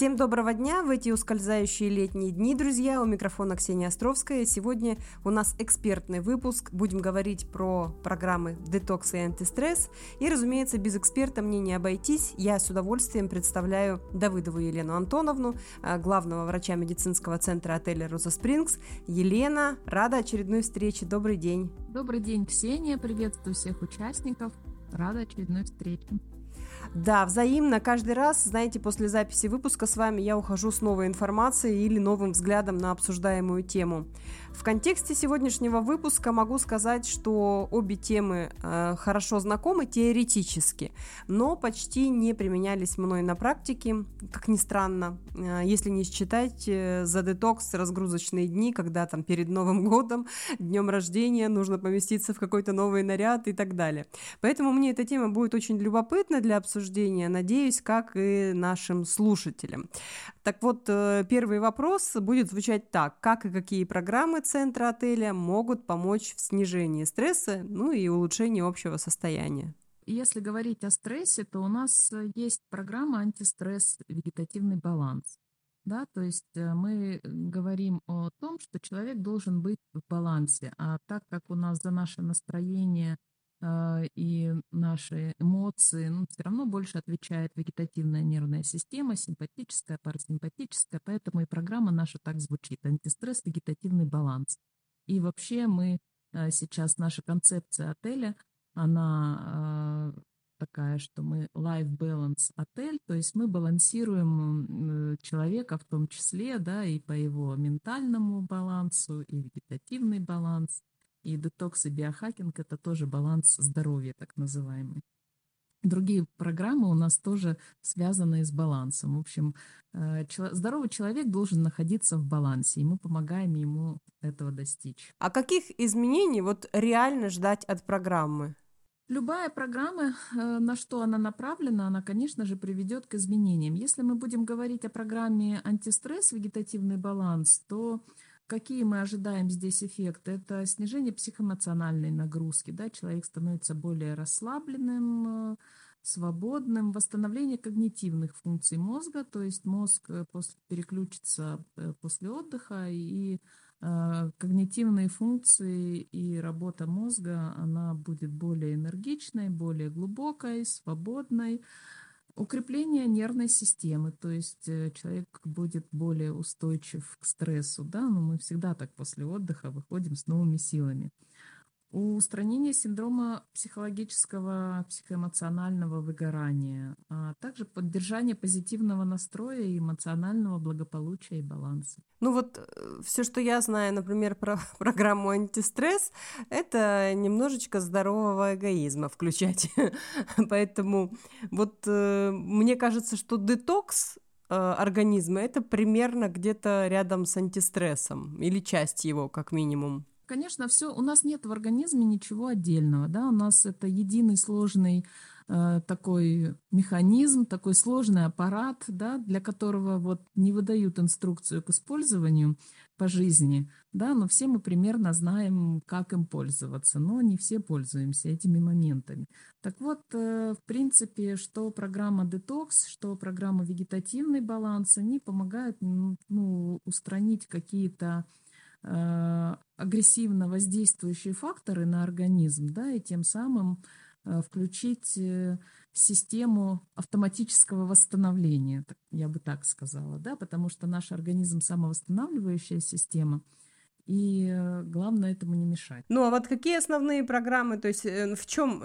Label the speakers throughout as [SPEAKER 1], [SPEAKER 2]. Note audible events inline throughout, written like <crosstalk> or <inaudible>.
[SPEAKER 1] Всем доброго дня в эти ускользающие летние дни, друзья. У микрофона Ксения Островская. Сегодня у нас экспертный выпуск. Будем говорить про программы детокс и антистресс. И, разумеется, без эксперта мне не обойтись. Я с удовольствием представляю Давыдову Елену Антоновну, а, главного врача медицинского центра отеля Роза Спрингс. Елена, рада очередной встрече. Добрый день.
[SPEAKER 2] Добрый день, Ксения. Приветствую всех участников. Рада очередной встрече.
[SPEAKER 1] Да, взаимно. Каждый раз, знаете, после записи выпуска с вами я ухожу с новой информацией или новым взглядом на обсуждаемую тему. В контексте сегодняшнего выпуска могу сказать, что обе темы э, хорошо знакомы теоретически, но почти не применялись мной на практике, как ни странно, э, если не считать э, за детокс разгрузочные дни, когда там перед Новым годом, днем рождения нужно поместиться в какой-то новый наряд и так далее. Поэтому мне эта тема будет очень любопытна для обсуждения, надеюсь, как и нашим слушателям. Так вот, э, первый вопрос будет звучать так. Как и какие программы центра отеля могут помочь в снижении стресса, ну и улучшении общего состояния?
[SPEAKER 2] Если говорить о стрессе, то у нас э, есть программа антистресс «Вегетативный баланс». Да, то есть э, мы говорим о том, что человек должен быть в балансе, а так как у нас за наше настроение – и наши эмоции, ну, все равно больше отвечает вегетативная нервная система, симпатическая, парасимпатическая, поэтому и программа наша так звучит. Антистресс, вегетативный баланс. И вообще мы а, сейчас, наша концепция отеля, она а, такая, что мы life balance отель, то есть мы балансируем человека в том числе, да, и по его ментальному балансу, и вегетативный баланс, и детокс и биохакинг – это тоже баланс здоровья, так называемый. Другие программы у нас тоже связаны с балансом. В общем, э, здоровый человек должен находиться в балансе, и мы помогаем ему этого достичь.
[SPEAKER 1] А каких изменений вот реально ждать от программы?
[SPEAKER 2] Любая программа, э, на что она направлена, она, конечно же, приведет к изменениям. Если мы будем говорить о программе антистресс, вегетативный баланс, то Какие мы ожидаем здесь эффекты? Это снижение психоэмоциональной нагрузки, да, человек становится более расслабленным, э, свободным, восстановление когнитивных функций мозга, то есть мозг э, переключится э, после отдыха, и когнитивные функции и работа мозга, она будет более энергичной, более глубокой, свободной. Укрепление нервной системы, то есть э, человек будет более устойчив к стрессу, да, но мы всегда так после отдыха выходим с новыми силами устранение синдрома психологического, психоэмоционального выгорания, а также поддержание позитивного настроя и эмоционального благополучия и баланса.
[SPEAKER 1] Ну вот э, все, что я знаю, например, про <laughs> программу антистресс, это немножечко здорового эгоизма включать. <laughs> Поэтому вот э, мне кажется, что детокс э, организма это примерно где-то рядом с антистрессом или часть его, как минимум.
[SPEAKER 2] Конечно, все, у нас нет в организме ничего отдельного, да, у нас это единый сложный э, такой механизм, такой сложный аппарат, да, для которого вот не выдают инструкцию к использованию по жизни, да, но все мы примерно знаем, как им пользоваться, но не все пользуемся этими моментами. Так вот, э, в принципе, что программа детокс, что программа вегетативный баланс, они помогают ну, устранить какие-то Э, агрессивно воздействующие факторы на организм, да, и тем самым э, включить э, систему автоматического восстановления, я бы так сказала, да, потому что наш организм самовосстанавливающая система, и главное этому не мешать.
[SPEAKER 1] Ну а вот какие основные программы, то есть в чем,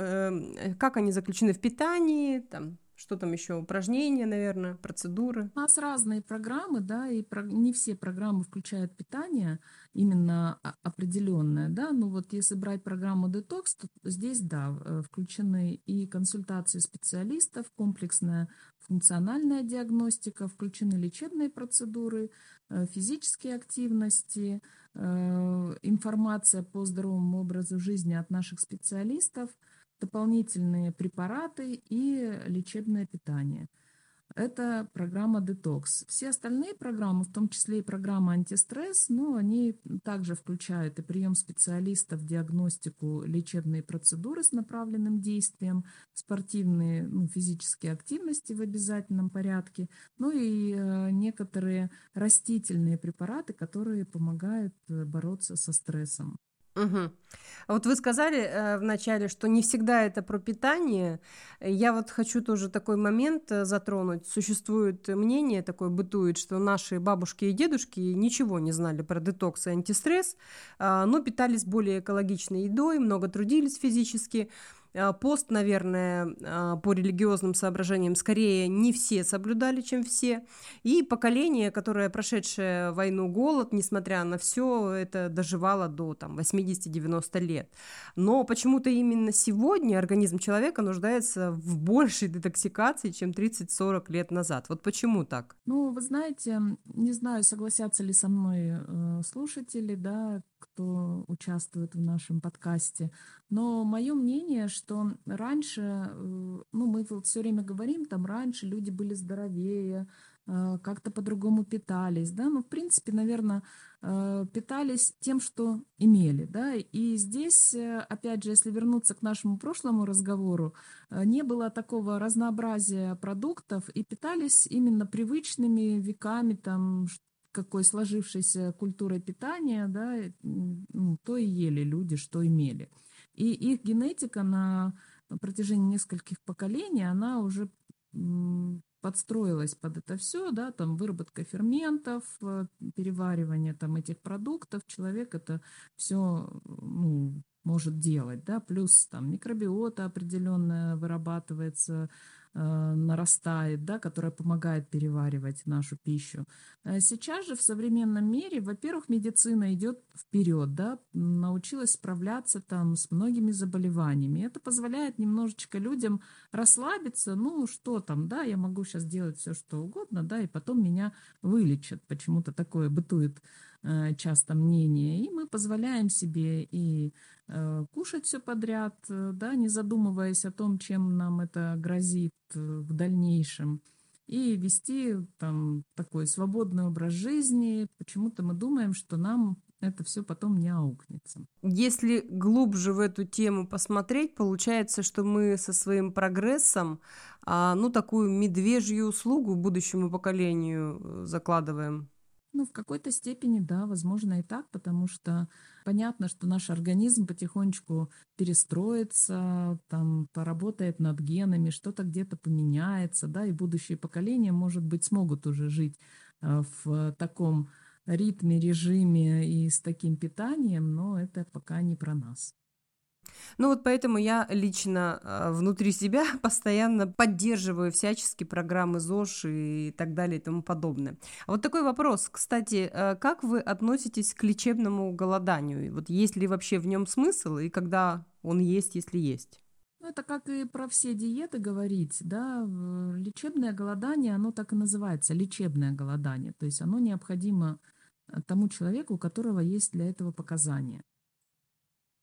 [SPEAKER 1] как они заключены в питании, там, что там еще? Упражнения, наверное, процедуры?
[SPEAKER 2] У нас разные программы, да, и про... не все программы включают питание именно определенное, да. Ну вот если брать программу детокс, то здесь, да, э, включены и консультации специалистов, комплексная функциональная диагностика, включены лечебные процедуры, э, физические активности, э, информация по здоровому образу жизни от наших специалистов – дополнительные препараты и лечебное питание. это программа детокс. Все остальные программы, в том числе и программа антистресс, ну, они также включают и прием специалистов, диагностику, лечебные процедуры с направленным действием, спортивные, ну, физические активности в обязательном порядке, ну и э, некоторые растительные препараты, которые помогают э, бороться со стрессом.
[SPEAKER 1] Угу. Вот вы сказали э, вначале, что не всегда это про питание. Я вот хочу тоже такой момент э, затронуть. Существует мнение такое, бытует, что наши бабушки и дедушки ничего не знали про детокс и антистресс, э, но питались более экологичной едой, много трудились физически. А, пост, наверное, а, по религиозным соображениям скорее не все соблюдали, чем все. И поколение, которое прошедшее войну, голод, несмотря на все, это доживало до там, 80-90 лет. Но почему-то именно сегодня организм человека нуждается в большей детоксикации, чем 30-40 лет назад. Вот почему так?
[SPEAKER 2] Ну, вы знаете, не знаю, согласятся ли со мной э, слушатели, да, кто участвует в нашем подкасте. Но мое мнение, что раньше, э, ну, мы все время говорим, там раньше люди были здоровее, э, как-то по-другому питались, да, ну, в принципе, наверное, э, питались тем, что имели, да, и здесь, опять же, если вернуться к нашему прошлому разговору, не было такого разнообразия продуктов и питались именно привычными веками, там, какой сложившейся культурой питания, да, ну, то и ели люди, что имели. И их генетика на протяжении нескольких поколений, она уже подстроилась под это все, да, там выработка ферментов, э, переваривание там этих продуктов, человек это все ну, может делать, да, плюс там микробиота определенная вырабатывается, Э, нарастает, да, которая помогает переваривать нашу пищу. Э, сейчас же в современном мире, во-первых, медицина идет вперед, да, научилась справляться там с многими заболеваниями. Это позволяет немножечко людям расслабиться, ну что там, да, я могу сейчас делать все, что угодно, да, и потом меня вылечат. Почему-то такое бытует Э, часто мнение, и мы позволяем себе и э, кушать все подряд, э, да, не задумываясь о том, чем нам это грозит в дальнейшем, и вести там такой свободный образ жизни. Почему-то мы думаем, что нам это все потом не аукнется.
[SPEAKER 1] Если глубже в эту тему посмотреть, получается, что мы со своим прогрессом, а, ну, такую медвежью услугу будущему поколению закладываем.
[SPEAKER 2] Ну, в какой-то степени, да, возможно и так, потому что понятно, что наш организм потихонечку перестроится, там, поработает над генами, что-то где-то поменяется, да, и будущие поколения, может быть, смогут уже жить э, в таком ритме, режиме и с таким питанием, но это пока не про нас.
[SPEAKER 1] Ну вот поэтому я лично э, внутри себя <laughs> постоянно поддерживаю всячески программы ЗОЖ и так далее и тому подобное. А вот такой вопрос, кстати, э, как вы относитесь к лечебному голоданию? Вот есть ли вообще в нем смысл и когда он есть, если есть?
[SPEAKER 2] Ну, это как и про все диеты говорить, да, лечебное голодание, оно так и называется, лечебное голодание, то есть оно необходимо э, тому человеку, у которого есть для этого показания.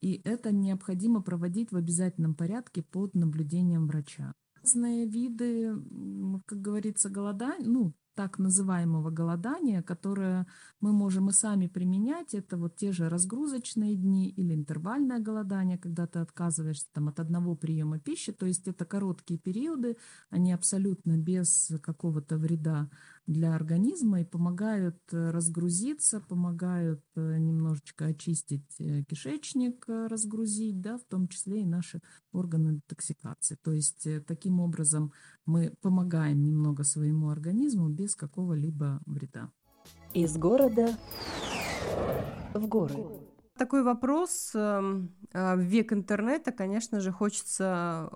[SPEAKER 2] И это необходимо проводить в обязательном порядке под наблюдением врача. Разные виды, как говорится, голодания, ну, так называемого голодания, которое мы можем и сами применять. Это вот те же разгрузочные дни или интервальное голодание, когда ты отказываешься там, от одного приема пищи. То есть это короткие периоды, они абсолютно без какого-то вреда для организма и помогают э, разгрузиться, помогают э, немножечко очистить э, кишечник, разгрузить, да, в том числе и наши органы детоксикации. То есть таким образом мы помогаем немного своему организму без какого-либо вреда.
[SPEAKER 3] Из города в горы.
[SPEAKER 1] Такой вопрос. Эм, в век интернета, конечно же, хочется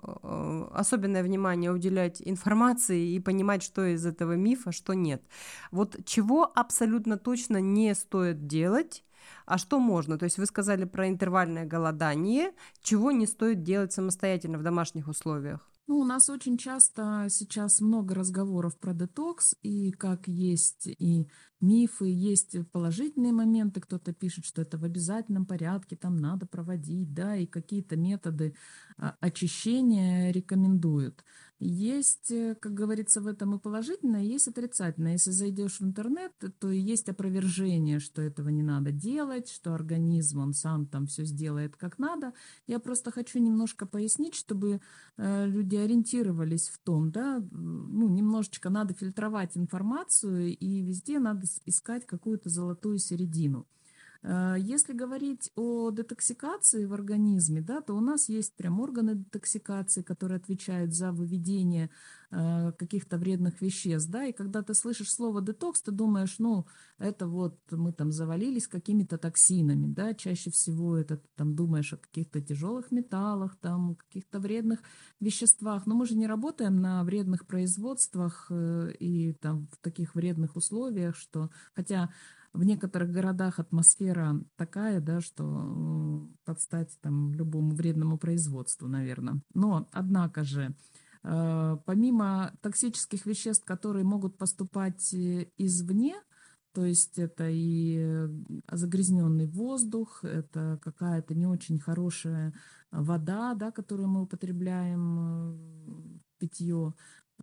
[SPEAKER 1] особенное внимание уделять информации и понимать, что из этого мифа, что нет. Вот чего абсолютно точно не стоит делать, А что можно? То есть вы сказали про интервальное голодание, чего не стоит делать самостоятельно в домашних условиях?
[SPEAKER 2] Ну, у нас очень часто сейчас много разговоров про детокс, и как есть и мифы, есть положительные моменты, кто-то пишет, что это в обязательном порядке, там надо проводить, да, и какие-то методы а, очищения рекомендуют. Есть, э, как говорится, в этом и положительное, есть отрицательное. Если зайдешь в интернет, то есть опровержение, что этого не надо делать, что организм, он сам там все сделает как надо. Я просто хочу немножко пояснить, чтобы э, люди ориентировались в том, да, ну, немножечко надо фильтровать информацию, и везде надо искать какую-то золотую середину. Э, если говорить о детоксикации в организме, да, то у нас есть прям органы детоксикации, которые отвечают за выведение каких-то вредных веществ, да, и когда ты слышишь слово детокс, ты думаешь, ну, это вот мы там завалились какими-то токсинами, да, чаще всего это ты там думаешь о каких-то тяжелых металлах, там, каких-то вредных веществах, но мы же не работаем на вредных производствах э, и там в таких вредных условиях, что, хотя в некоторых городах атмосфера такая, да, что подстать там любому вредному производству, наверное. Но, однако же, э, помимо токсических веществ, которые могут поступать э, извне, то есть это и загрязненный воздух, это какая-то не очень хорошая вода, да, которую мы употребляем э, питье,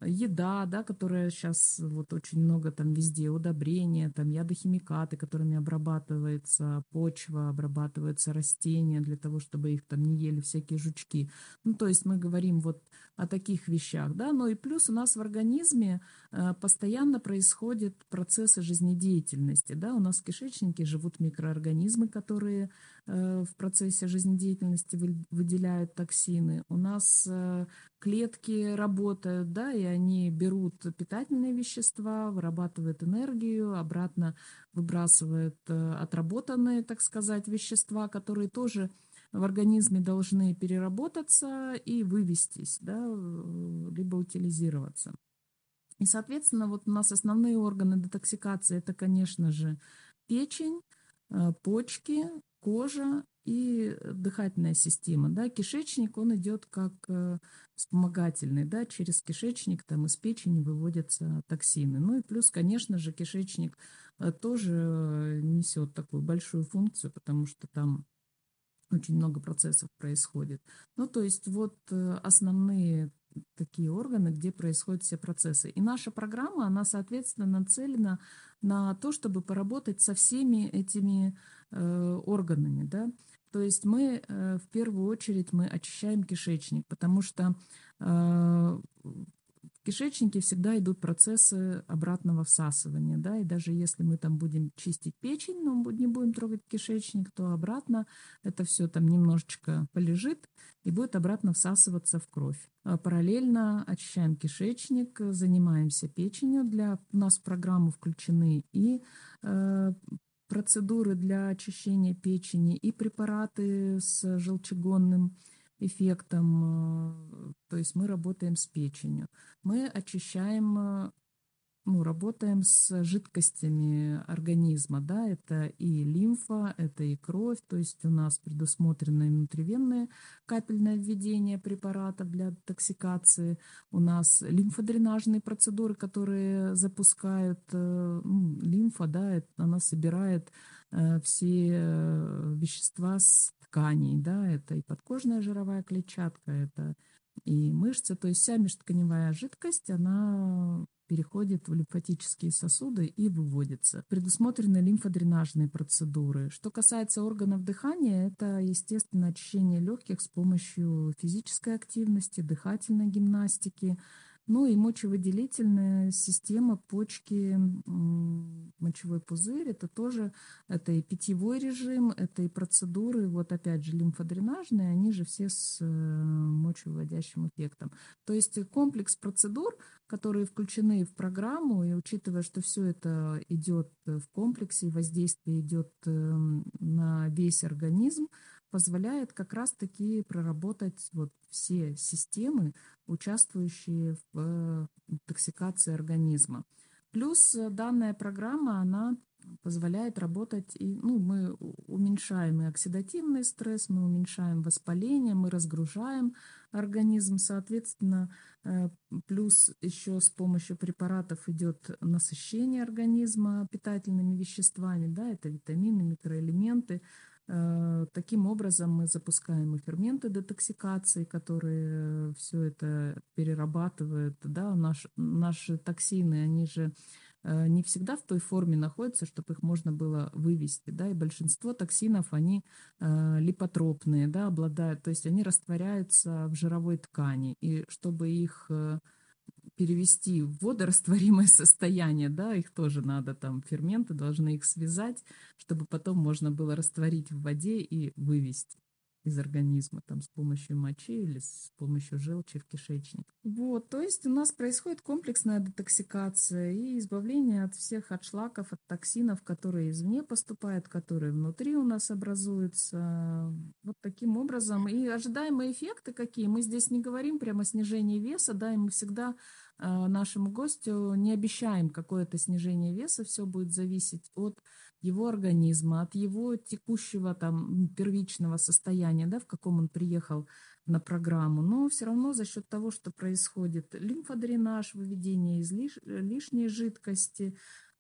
[SPEAKER 2] еда, да, которая сейчас вот очень много там везде, удобрения, там ядохимикаты, которыми обрабатывается почва, обрабатываются растения для того, чтобы их там не ели всякие жучки. Ну, то есть мы говорим вот о таких вещах, да, но и плюс у нас в организме э, постоянно происходят процессы жизнедеятельности, да, у нас в кишечнике живут микроорганизмы, которые э, в процессе жизнедеятельности выделяют токсины, у нас э, клетки работают, да, и они берут питательные вещества, вырабатывают энергию, обратно выбрасывают отработанные, так сказать, вещества, которые тоже в организме должны переработаться и вывестись, да, либо утилизироваться. И, соответственно, вот у нас основные органы детоксикации – это, конечно же, печень, э, почки, кожа и дыхательная система. Да. Кишечник, он идет как э, вспомогательный, да, через кишечник там из печени выводятся токсины. Ну и плюс, конечно же, кишечник э, тоже несет такую большую функцию, потому что там очень много процессов происходит. Ну, то есть вот э, основные такие органы, где происходят все процессы. И наша программа, она, соответственно, нацелена на то, чтобы поработать со всеми этими э, органами, да. То есть мы э, в первую очередь мы очищаем кишечник, потому что э, кишечнике всегда идут процессы обратного всасывания, да, и даже если мы там будем чистить печень, но не будем трогать кишечник, то обратно это все там немножечко полежит и будет обратно всасываться в кровь. А параллельно очищаем кишечник, занимаемся печенью. Для у нас в программу включены и э, процедуры для очищения печени, и препараты с желчегонным эффектом, э, то есть мы работаем с печенью. Мы очищаем, э, ну, работаем с жидкостями организма, да, это и лимфа, это и кровь, то есть у нас предусмотрено внутривенное капельное введение препаратов для токсикации, у нас лимфодренажные процедуры, которые запускают э, ну, лимфа, да, она собирает все вещества с тканей, да, это и подкожная жировая клетчатка, это и мышцы, то есть вся межтканевая жидкость, она переходит в лимфатические сосуды и выводится. Предусмотрены лимфодренажные процедуры. Что касается органов дыхания, это, естественно, очищение легких с помощью физической активности, дыхательной гимнастики, ну и мочевыделительная система, почки, мочевой пузырь, это тоже, это и питьевой режим, это и процедуры, вот опять же лимфодренажные, они же все с э, мочевыводящим эффектом. То есть комплекс процедур, которые включены в программу, и учитывая, что все это идет в комплексе, воздействие идет эм, на весь организм, позволяет как раз-таки проработать вот все системы, участвующие в э, токсикации организма. Плюс э, данная программа, она позволяет работать, и, ну, мы уменьшаем и оксидативный стресс, мы уменьшаем воспаление, мы разгружаем организм, соответственно, э, плюс еще с помощью препаратов идет насыщение организма питательными веществами, да, это витамины, микроэлементы, таким образом мы запускаем и ферменты детоксикации, которые все это перерабатывают. Да, наш, наши токсины, они же э, не всегда в той форме находятся, чтобы их можно было вывести. Да, и большинство токсинов, они э, липотропные, да, обладают, то есть они растворяются в жировой ткани. И чтобы их перевести в водорастворимое состояние, да, их тоже надо, там, ферменты должны их связать, чтобы потом можно было растворить в воде и вывести из организма там с помощью мочи или с помощью желчи в кишечник. Вот, то есть у нас происходит комплексная детоксикация и избавление от всех отшлаков, от токсинов, которые извне поступают, которые внутри у нас образуются. Вот таким образом. И ожидаемые эффекты какие? Мы здесь не говорим прямо о снижении веса, да, и мы всегда э, нашему гостю не обещаем какое-то снижение веса, все будет зависеть от его организма, от его текущего там первичного состояния, да, в каком он приехал на программу, но все равно за счет того, что происходит лимфодренаж, выведение из лиш, лишней жидкости,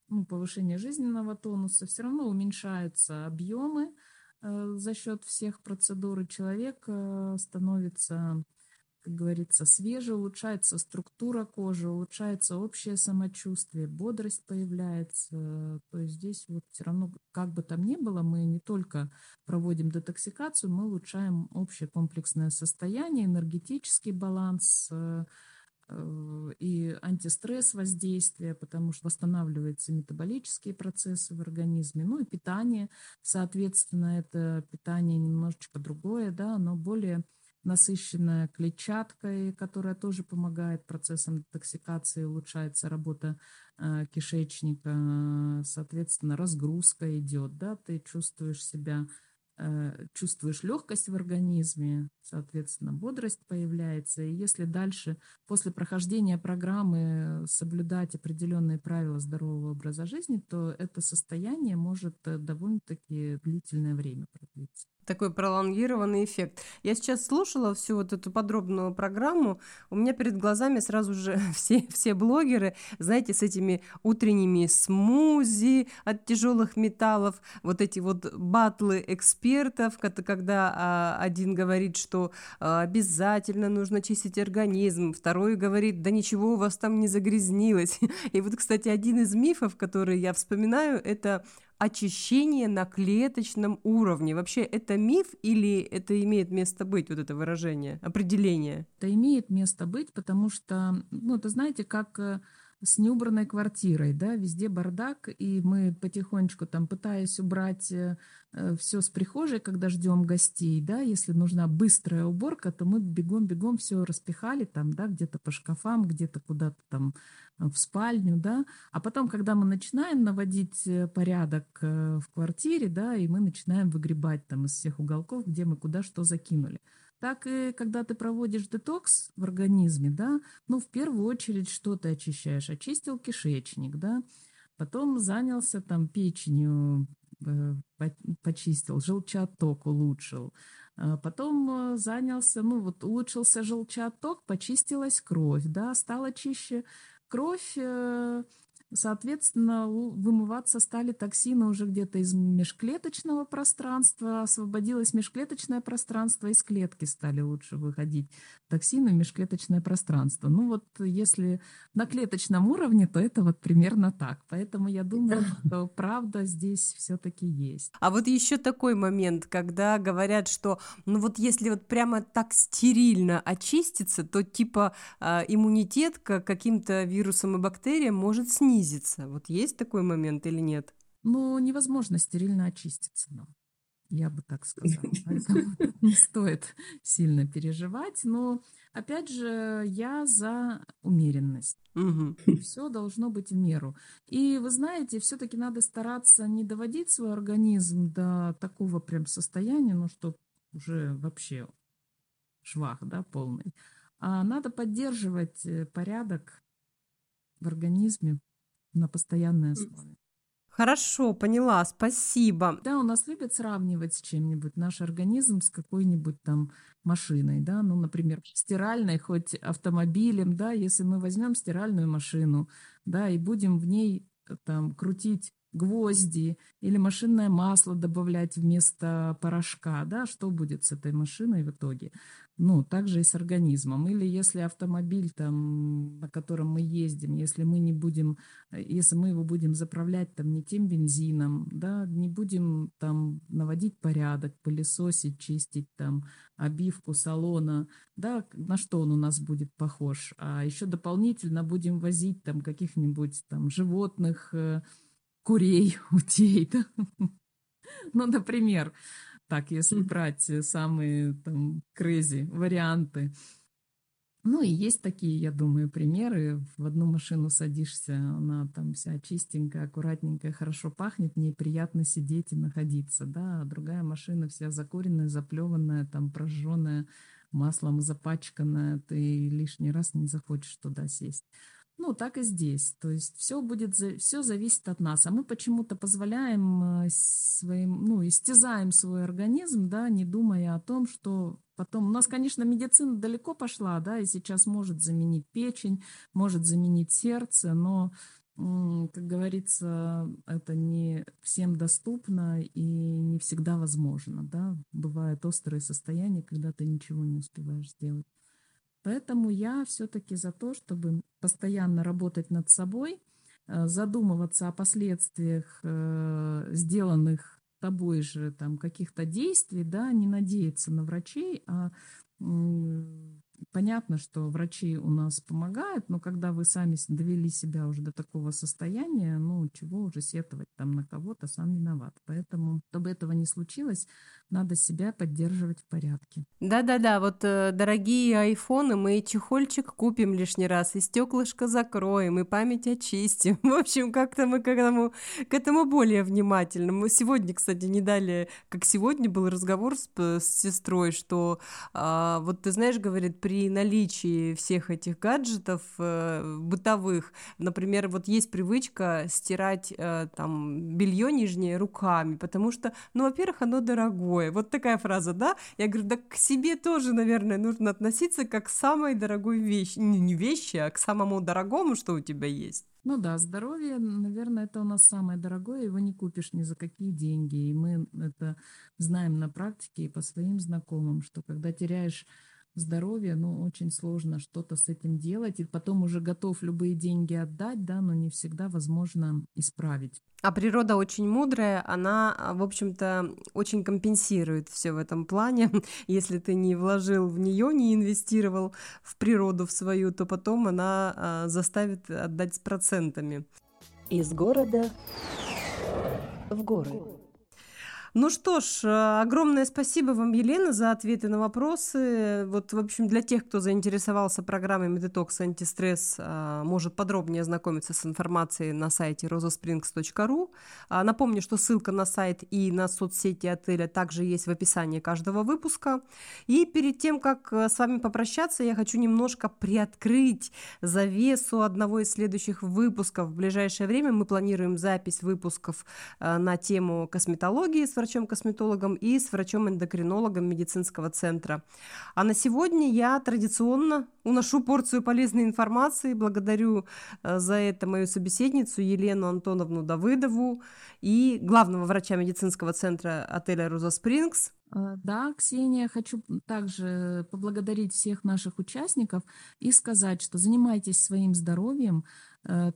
[SPEAKER 2] ну, повышение жизненного тонуса, все равно уменьшаются объемы э, за счет всех процедур, и человек э, становится как говорится, свежее, улучшается структура кожи, улучшается общее самочувствие, бодрость появляется. То есть здесь вот все равно, как бы там ни было, мы не только проводим детоксикацию, мы улучшаем общее комплексное состояние, энергетический баланс, э, и антистресс воздействие, потому что восстанавливаются метаболические процессы в организме, ну и питание, соответственно, это питание немножечко другое, да, но более насыщенная клетчаткой, которая тоже помогает процессам детоксикации, улучшается работа э, кишечника, соответственно, разгрузка идет, да, ты чувствуешь себя, э, чувствуешь легкость в организме, соответственно, бодрость появляется. И если дальше, после прохождения программы, соблюдать определенные правила здорового образа жизни, то это состояние может э, довольно-таки длительное время продлиться
[SPEAKER 1] такой пролонгированный эффект. Я сейчас слушала всю вот эту подробную программу, у меня перед глазами сразу же <laughs> все, все блогеры, знаете, с этими утренними смузи от тяжелых металлов, вот эти вот батлы экспертов, когда а, один говорит, что а, обязательно нужно чистить организм, второй говорит, да ничего у вас там не загрязнилось. <laughs> И вот, кстати, один из мифов, который я вспоминаю, это очищение на клеточном уровне. Вообще это миф или это имеет место быть, вот это выражение, определение?
[SPEAKER 2] Это имеет место быть, потому что, ну, это знаете, как э, с неубранной квартирой, да, везде бардак, и мы потихонечку там пытаясь убрать э, э все с прихожей, когда ждем гостей, да, если нужна быстрая уборка, то мы бегом-бегом все распихали там, да, где-то по шкафам, где-то куда-то там э, в спальню, да, а потом, когда мы начинаем наводить порядок в квартире, да, и мы начинаем выгребать там из всех уголков, где мы куда что закинули, так и когда ты проводишь детокс в организме, да, ну, в первую очередь, что ты очищаешь? Очистил кишечник, да, потом занялся там печенью, э, почистил, желчаток улучшил, а потом э, занялся, ну, вот улучшился желчаток, почистилась кровь, да, стала чище кровь, э, Соответственно, вымываться стали токсины уже где-то из межклеточного пространства, освободилось межклеточное пространство, из клетки стали лучше выходить токсины в межклеточное пространство. Ну вот если на клеточном уровне, то это вот примерно так. Поэтому я думаю, что правда здесь все-таки есть.
[SPEAKER 1] А вот еще такой момент, когда говорят, что ну вот если вот прямо так стерильно очиститься, то типа э, иммунитет к каким-то вирусам и бактериям может снизиться снизится. Вот есть такой момент или нет?
[SPEAKER 2] Ну, невозможно стерильно очиститься нам. Я бы так сказала. <laughs> Поэтому не стоит сильно переживать. Но, опять же, я за умеренность. Угу. Все должно быть в меру. И вы знаете, все-таки надо стараться не доводить свой организм до такого прям состояния, ну, что уже вообще швах, да, полный. А надо поддерживать э, порядок в организме, на постоянной основе.
[SPEAKER 1] Хорошо, поняла, спасибо.
[SPEAKER 2] Да, у нас любят сравнивать с чем-нибудь наш организм с какой-нибудь там машиной, да, ну, например, стиральной, хоть автомобилем, да, если мы возьмем стиральную машину, да, и будем в ней э, там крутить гвозди или машинное масло добавлять вместо порошка, да, что будет с этой машиной в итоге? Ну, также и с организмом. Или если автомобиль, там, на котором мы ездим, если мы не будем, э, если мы его будем заправлять там не тем бензином, да, не будем там наводить порядок, пылесосить, чистить там обивку салона, да, на что он у нас будет похож. А еще дополнительно будем возить там каких-нибудь там животных, э, курей, <laughs> утей, да? Ну, например, так, если брать самые там крейзи варианты. Ну и есть такие, я думаю, примеры. В одну машину садишься, она там вся чистенькая, аккуратненькая, хорошо пахнет, в ней приятно сидеть и находиться, да, а другая машина вся закуренная, заплеванная, там прожженная, маслом запачканная, ты лишний раз не захочешь туда сесть. Ну, так и здесь. То есть все будет, все зависит от нас. А мы почему-то позволяем э, своим, ну, истязаем свой организм, да, не думая о том, что потом... У нас, конечно, медицина далеко пошла, да, и сейчас может заменить печень, может заменить сердце, но, как говорится, это не всем доступно и не всегда возможно, да. Бывают острые состояния, когда ты ничего не успеваешь сделать. Поэтому я все-таки за то, чтобы постоянно работать над собой, э, задумываться о последствиях э, сделанных тобой же там каких-то действий, да, не надеяться на врачей, а Понятно, что врачи у нас помогают, но когда вы сами довели себя уже до такого состояния, ну, чего уже сетовать там на кого-то, сам виноват. Поэтому, чтобы этого не случилось, надо себя поддерживать в порядке.
[SPEAKER 1] Да-да-да, вот э, дорогие айфоны, мы чехольчик купим лишний раз, и стеклышко закроем, и память очистим. <laughs> В общем, как-то мы к этому, к этому более внимательны. Мы сегодня, кстати, не дали, как сегодня был разговор с, с сестрой, что а, вот ты знаешь, говорит, при наличии всех этих гаджетов э, бытовых, например, вот есть привычка стирать э, там белье нижнее руками, потому что, ну, во-первых, оно дорогое. Вот такая фраза, да? Я говорю, да к себе тоже, наверное, нужно относиться как к самой дорогой вещи, не, не вещи, а к самому дорогому, что у тебя есть.
[SPEAKER 2] Ну да, здоровье, наверное, это у нас самое дорогое, его не купишь ни за какие деньги. И мы это знаем на практике и по своим знакомым, что когда теряешь здоровье, ну, очень сложно что-то с этим делать, и потом уже готов любые деньги отдать, да, но не всегда возможно исправить.
[SPEAKER 1] А природа очень мудрая, она, в общем-то, очень компенсирует все в этом плане. <laughs> Если ты не вложил в нее, не инвестировал в природу в свою, то потом она а, заставит отдать с процентами.
[SPEAKER 3] Из города в горы.
[SPEAKER 1] Ну что ж, э, огромное спасибо вам, Елена, за ответы на вопросы. Вот, в общем, для тех, кто заинтересовался программой Медитокс Антистресс, э, может подробнее ознакомиться с информацией на сайте rosasprings.ru. А, напомню, что ссылка на сайт и на соцсети отеля также есть в описании каждого выпуска. И перед тем, как э, с вами попрощаться, я хочу немножко приоткрыть завесу одного из следующих выпусков. В ближайшее время мы планируем запись выпусков на тему косметологии с врачом-косметологом и с врачом-эндокринологом медицинского центра. А на сегодня я традиционно уношу порцию полезной информации. Благодарю э, за это мою собеседницу Елену Антоновну Давыдову и главного врача медицинского центра отеля «Роза Спрингс».
[SPEAKER 2] Э, да, Ксения, хочу также поблагодарить всех наших участников и сказать, что занимайтесь своим здоровьем,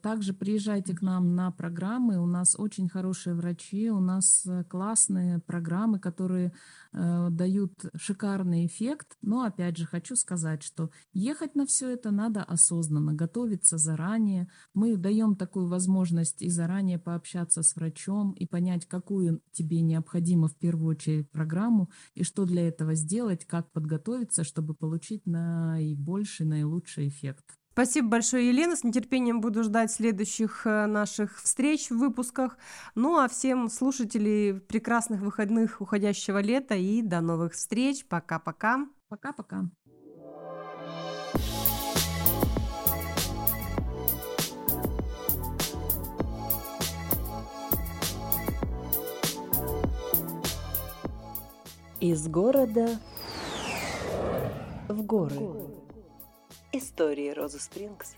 [SPEAKER 2] также приезжайте к нам на программы. У нас очень хорошие врачи, у нас э, классные программы, которые э, дают шикарный эффект. Но опять же хочу сказать, что ехать на все это надо осознанно, готовиться заранее. Мы даем такую возможность и заранее пообщаться с врачом и понять, какую тебе необходимо в первую очередь программу и что для этого сделать, как подготовиться, чтобы получить наибольший, наилучший эффект.
[SPEAKER 1] Спасибо большое, Елена. С нетерпением буду ждать следующих э, наших встреч в выпусках. Ну а всем слушателей прекрасных выходных уходящего лета и до новых встреч. Пока-пока.
[SPEAKER 2] Пока-пока.
[SPEAKER 3] Из города в горы. Истории Розы Спрингс